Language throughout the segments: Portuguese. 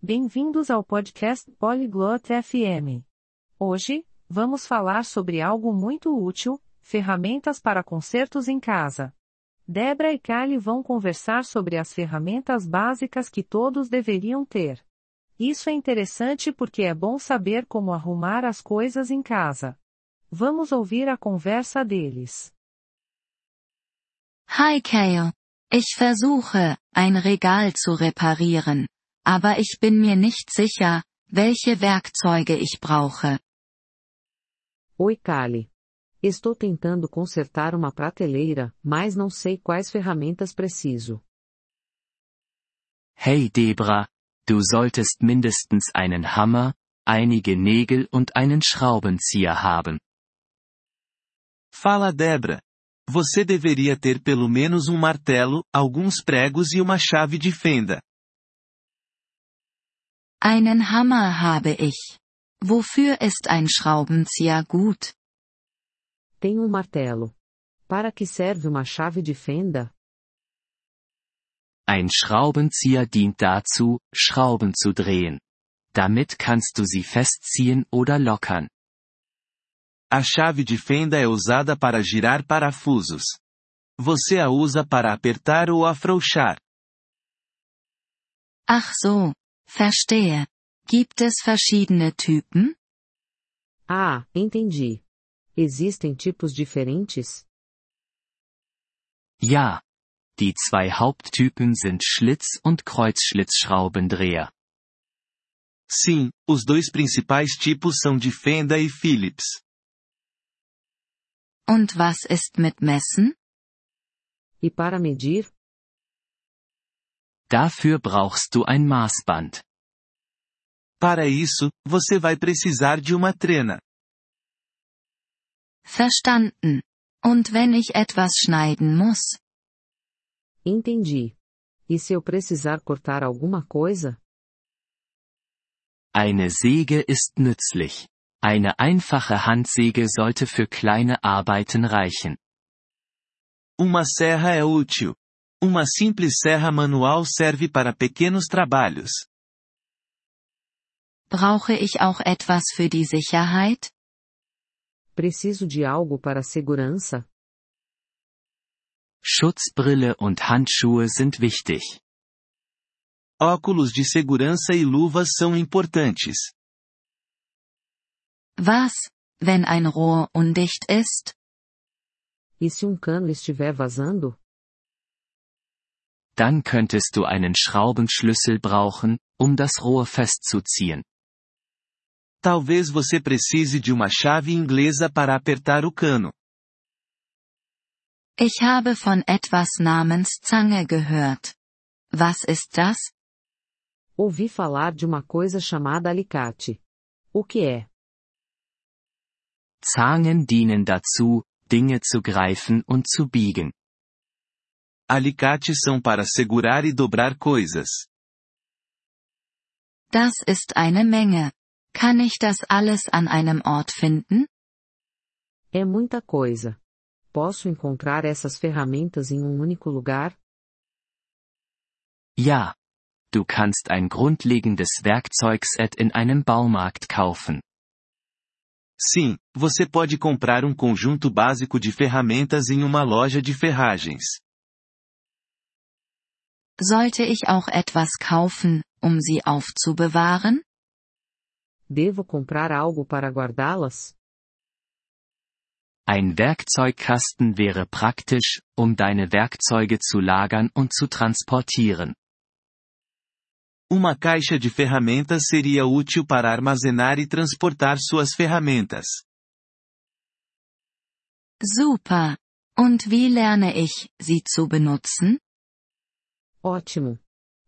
Bem-vindos ao podcast Polyglot FM. Hoje, vamos falar sobre algo muito útil: ferramentas para concertos em casa. Debra e Kali vão conversar sobre as ferramentas básicas que todos deveriam ter. Isso é interessante porque é bom saber como arrumar as coisas em casa. Vamos ouvir a conversa deles. Hi Kale. Ich versuche, ein Regal zu reparieren. Aber ich bin mir nicht sicher, welche Werkzeuge ich brauche. Oi Kali. Estou tentando consertar uma prateleira, mas não sei quais ferramentas preciso. Hey Debra, du solltest mindestens einen Hammer, einige Nägel und einen Schraubenzieher haben. Fala Debra. Você deveria ter pelo menos um martelo, alguns pregos e uma chave de fenda. Einen Hammer habe ich. Wofür ist ein Schraubenzieher gut? Tenho um martelo. Para que serve uma chave de fenda? Ein Schraubenzieher dient dazu, Schrauben zu drehen. Damit kannst du sie festziehen oder lockern. A chave de fenda é usada para girar parafusos. Você a usa para apertar ou afrouxar. Ach so, Verstehe. Gibt es verschiedene Typen? Ah, entendi. Existem tipos diferentes? Ja. Die zwei Haupttypen sind Schlitz- und Kreuzschlitzschraubendreher. Sim, os dois principais tipos são de fenda e Phillips. Und was ist mit Messen? E para medir? Dafür brauchst du ein Maßband. Para isso, você vai precisar de uma trena. Verstanden. Und wenn ich etwas schneiden muss? Entendi. E se eu precisar cortar alguma coisa? Eine Säge ist nützlich. Eine einfache Handsäge sollte für kleine Arbeiten reichen. Uma serra é útil. Uma simples serra manual serve para pequenos trabalhos. Brauche ich auch etwas für die Sicherheit? Preciso de algo para a segurança? Schutzbrille und Handschuhe sind wichtig. Óculos de segurança e luvas são importantes. Was, wenn ein Rohr undicht ist? E se um cano estiver vazando? Dann könntest du einen Schraubenschlüssel brauchen, um das Rohr festzuziehen. Talvez você precise de uma chave inglesa para apertar o cano. Ich habe von etwas namens Zange gehört. Was ist das? Ouvi falar de uma coisa chamada alicate. O que é? Zangen dienen dazu, Dinge zu greifen und zu biegen. Alicates são para segurar e dobrar coisas. Das ist eine Menge. Kann ich das alles an einem Ort finden? É muita coisa. Posso encontrar essas ferramentas em um único lugar? Ja. Du kannst ein grundlegendes Werkzeugset in einem Baumarkt kaufen. Sim, você pode comprar um conjunto básico de ferramentas em uma loja de ferragens. Sollte ich auch etwas kaufen, um sie aufzubewahren? Devo comprar algo para guardá-las? Ein Werkzeugkasten wäre praktisch, um deine Werkzeuge zu lagern und zu transportieren. Uma caixa de ferramentas seria útil para armazenar e transportar suas ferramentas. Super. Und wie lerne ich, sie zu benutzen? Ótimo.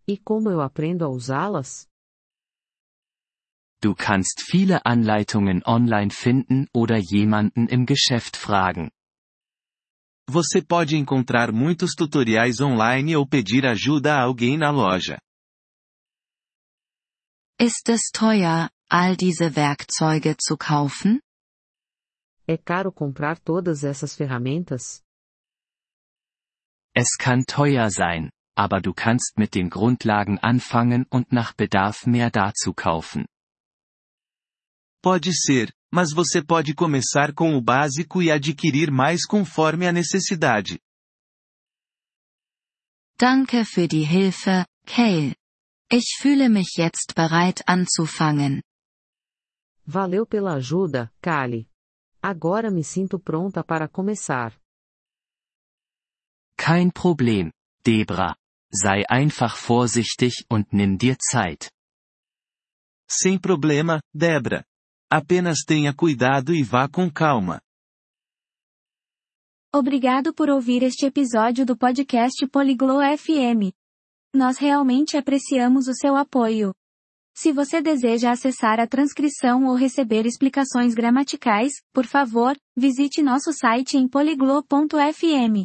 E como eu aprendo a usá-las? Du kannst viele Anleitungen online finden oder jemanden im Geschäft fragen. Você pode encontrar muitos tutoriais online ou pedir ajuda a alguém na loja. Ist es teuer, all diese Werkzeuge zu kaufen? É caro comprar todas essas ferramentas? Es kann teuer sein, aber du kannst mit den Grundlagen anfangen und nach Bedarf mehr dazu kaufen. Pode ser, mas você pode começar com o básico e adquirir mais conforme a necessidade. Danke für die Hilfe, Kale. Ich fühle mich jetzt bereit anzufangen. Valeu pela ajuda, Kali. Agora me sinto pronta para começar. Kein Problem, Debra. Sei einfach vorsichtig und nimm dir Zeit. Sem problema, Debra. Apenas tenha cuidado e vá com calma. Obrigado por ouvir este episódio do podcast Poliglo FM. Nós realmente apreciamos o seu apoio. Se você deseja acessar a transcrição ou receber explicações gramaticais, por favor, visite nosso site em poliglo.fm.